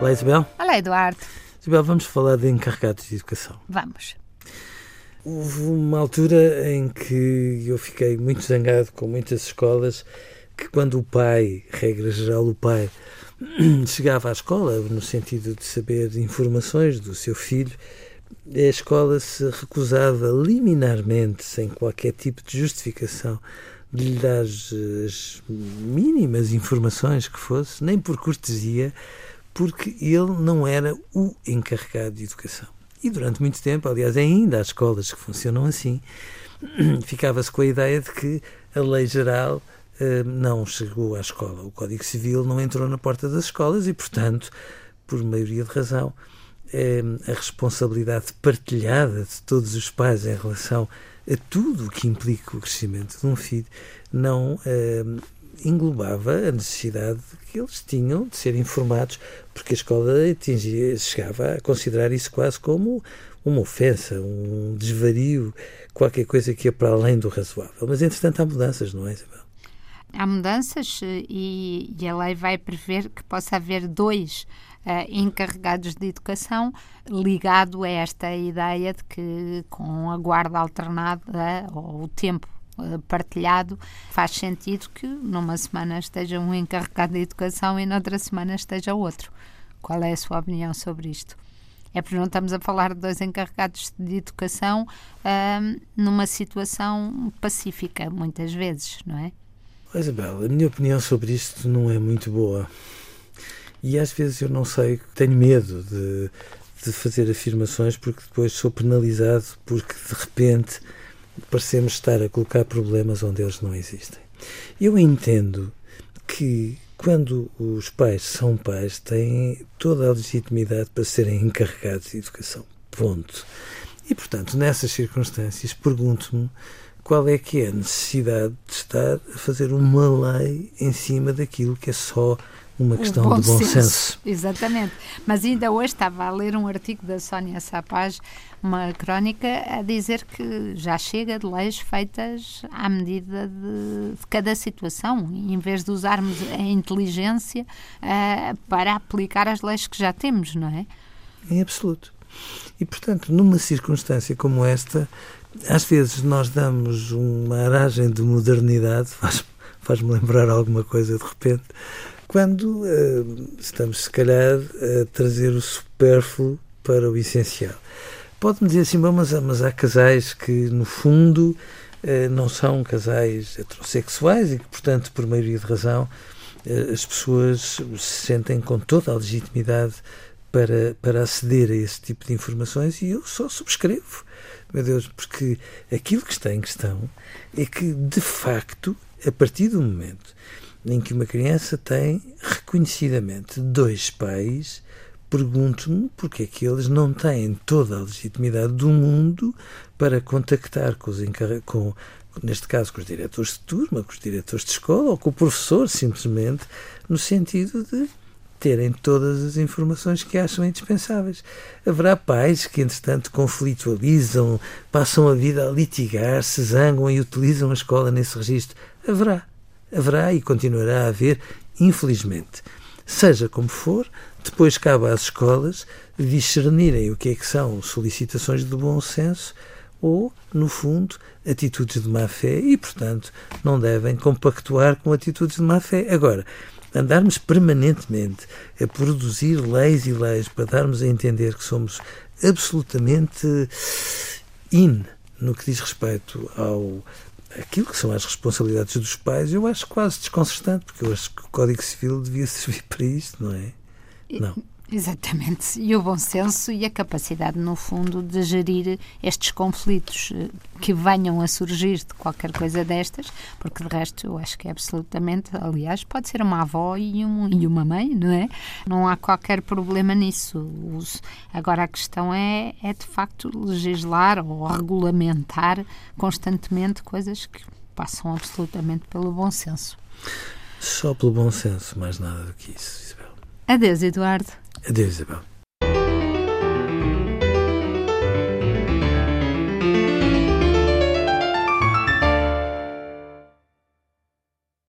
Olá, Isabel. Olá, Eduardo. Isabel, vamos falar de encarregados de educação. Vamos. Houve uma altura em que eu fiquei muito zangado com muitas escolas que quando o pai, regra geral o pai, chegava à escola no sentido de saber informações do seu filho, a escola se recusava liminarmente, sem qualquer tipo de justificação, de lhe dar as mínimas informações que fosse, nem por cortesia, porque ele não era o encarregado de educação. E durante muito tempo, aliás, ainda há escolas que funcionam assim, ficava-se com a ideia de que a lei geral eh, não chegou à escola. O Código Civil não entrou na porta das escolas e, portanto, por maioria de razão, eh, a responsabilidade partilhada de todos os pais em relação a tudo o que implica o crescimento de um filho não eh, englobava a necessidade que eles tinham de ser informados, porque a escola atingia, chegava a considerar isso quase como uma ofensa, um desvario, qualquer coisa que ia para além do razoável. Mas, entretanto, há mudanças, não é, Isabel? Há mudanças e, e a lei vai prever que possa haver dois uh, encarregados de educação, ligado a esta ideia de que com a guarda alternada ou o tempo eh, partilhado, faz sentido que numa semana esteja um encarregado de educação e noutra semana esteja outro. Qual é a sua opinião sobre isto? É porque não estamos a falar de dois encarregados de educação uh, numa situação pacífica, muitas vezes, não é? Isabel, a minha opinião sobre isto não é muito boa. E às vezes eu não sei, tenho medo de, de fazer afirmações porque depois sou penalizado porque de repente parecemos estar a colocar problemas onde eles não existem. Eu entendo que quando os pais são pais, têm toda a legitimidade para serem encarregados de educação. Ponto. E, portanto, nessas circunstâncias, pergunto-me qual é que é a necessidade de estar a fazer uma lei em cima daquilo que é só uma questão bom de bom senso. senso. Exatamente. Mas ainda hoje estava a ler um artigo da Sónia Sapaz, uma crónica, a dizer que já chega de leis feitas à medida de, de cada situação, em vez de usarmos a inteligência uh, para aplicar as leis que já temos, não é? Em absoluto. E, portanto, numa circunstância como esta, às vezes nós damos uma aragem de modernidade, faz-me faz lembrar alguma coisa de repente, quando uh, estamos, se calhar, a trazer o supérfluo para o essencial. Pode-me dizer assim, mas, mas há casais que, no fundo, uh, não são casais heterossexuais e que, portanto, por maioria de razão, uh, as pessoas se sentem com toda a legitimidade para, para aceder a esse tipo de informações e eu só subscrevo, meu Deus, porque aquilo que está em questão é que, de facto, a partir do momento em que uma criança tem reconhecidamente dois pais, pergunto-me porque é que eles não têm toda a legitimidade do mundo para contactar com os com, neste caso com os diretores de turma, com os diretores de escola ou com o professor, simplesmente, no sentido de terem todas as informações que acham indispensáveis. Haverá pais que, entretanto, conflitualizam, passam a vida a litigar, se zangam e utilizam a escola nesse registro. Haverá haverá e continuará a haver, infelizmente. Seja como for, depois cabe às escolas discernirem o que é que são solicitações de bom senso ou, no fundo, atitudes de má fé e, portanto, não devem compactuar com atitudes de má fé. Agora, andarmos permanentemente a produzir leis e leis para darmos a entender que somos absolutamente in no que diz respeito ao aquilo que são as responsabilidades dos pais, eu acho quase desconcertante, porque eu acho que o Código Civil devia servir para isto, não é? Não. Exatamente. E o bom senso e a capacidade, no fundo, de gerir estes conflitos eh, que venham a surgir de qualquer coisa destas, porque de resto eu acho que é absolutamente, aliás, pode ser uma avó e, um, e uma mãe, não é? Não há qualquer problema nisso. Agora a questão é, é de facto legislar ou regulamentar constantemente coisas que passam absolutamente pelo bom senso. Só pelo bom senso, mais nada do que isso, Isabel. Adeus, Eduardo. Adeus, Isabel.